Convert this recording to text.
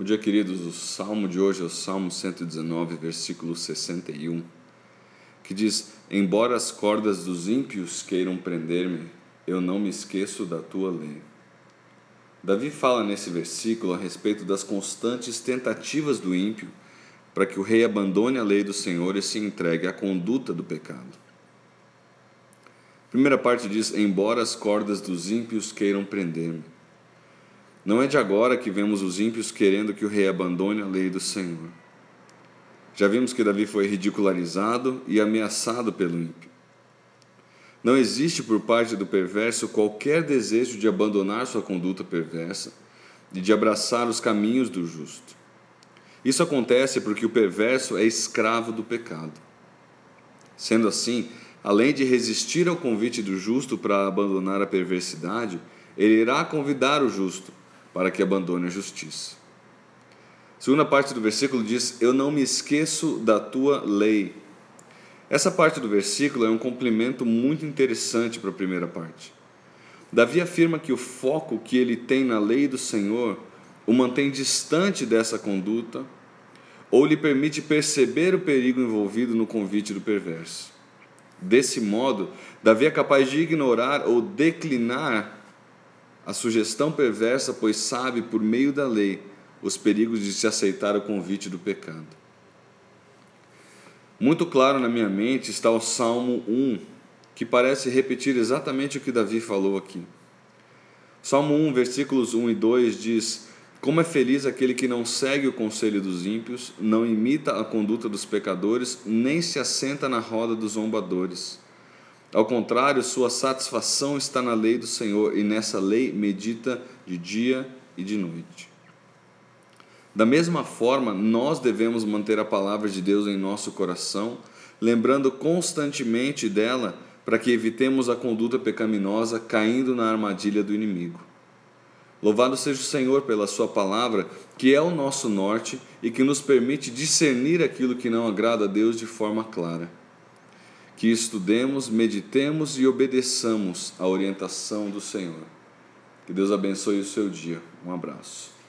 Bom dia, queridos. O salmo de hoje é o Salmo 119, versículo 61, que diz: Embora as cordas dos ímpios queiram prender-me, eu não me esqueço da tua lei. Davi fala nesse versículo a respeito das constantes tentativas do ímpio para que o rei abandone a lei do Senhor e se entregue à conduta do pecado. A primeira parte diz: Embora as cordas dos ímpios queiram prender-me. Não é de agora que vemos os ímpios querendo que o rei abandone a lei do Senhor. Já vimos que Davi foi ridicularizado e ameaçado pelo ímpio. Não existe por parte do perverso qualquer desejo de abandonar sua conduta perversa e de abraçar os caminhos do justo. Isso acontece porque o perverso é escravo do pecado. Sendo assim, além de resistir ao convite do justo para abandonar a perversidade, ele irá convidar o justo para que abandone a justiça. A segunda parte do versículo diz: Eu não me esqueço da tua lei. Essa parte do versículo é um complemento muito interessante para a primeira parte. Davi afirma que o foco que ele tem na lei do Senhor o mantém distante dessa conduta ou lhe permite perceber o perigo envolvido no convite do perverso. Desse modo, Davi é capaz de ignorar ou declinar a sugestão perversa, pois sabe, por meio da lei, os perigos de se aceitar o convite do pecado. Muito claro na minha mente está o Salmo 1, que parece repetir exatamente o que Davi falou aqui. Salmo 1, versículos 1 e 2 diz: Como é feliz aquele que não segue o conselho dos ímpios, não imita a conduta dos pecadores, nem se assenta na roda dos zombadores ao contrário, sua satisfação está na lei do Senhor, e nessa lei medita de dia e de noite. Da mesma forma, nós devemos manter a palavra de Deus em nosso coração, lembrando constantemente dela, para que evitemos a conduta pecaminosa caindo na armadilha do inimigo. Louvado seja o Senhor pela Sua palavra, que é o nosso norte e que nos permite discernir aquilo que não agrada a Deus de forma clara que estudemos, meditemos e obedeçamos a orientação do Senhor. Que Deus abençoe o seu dia. Um abraço.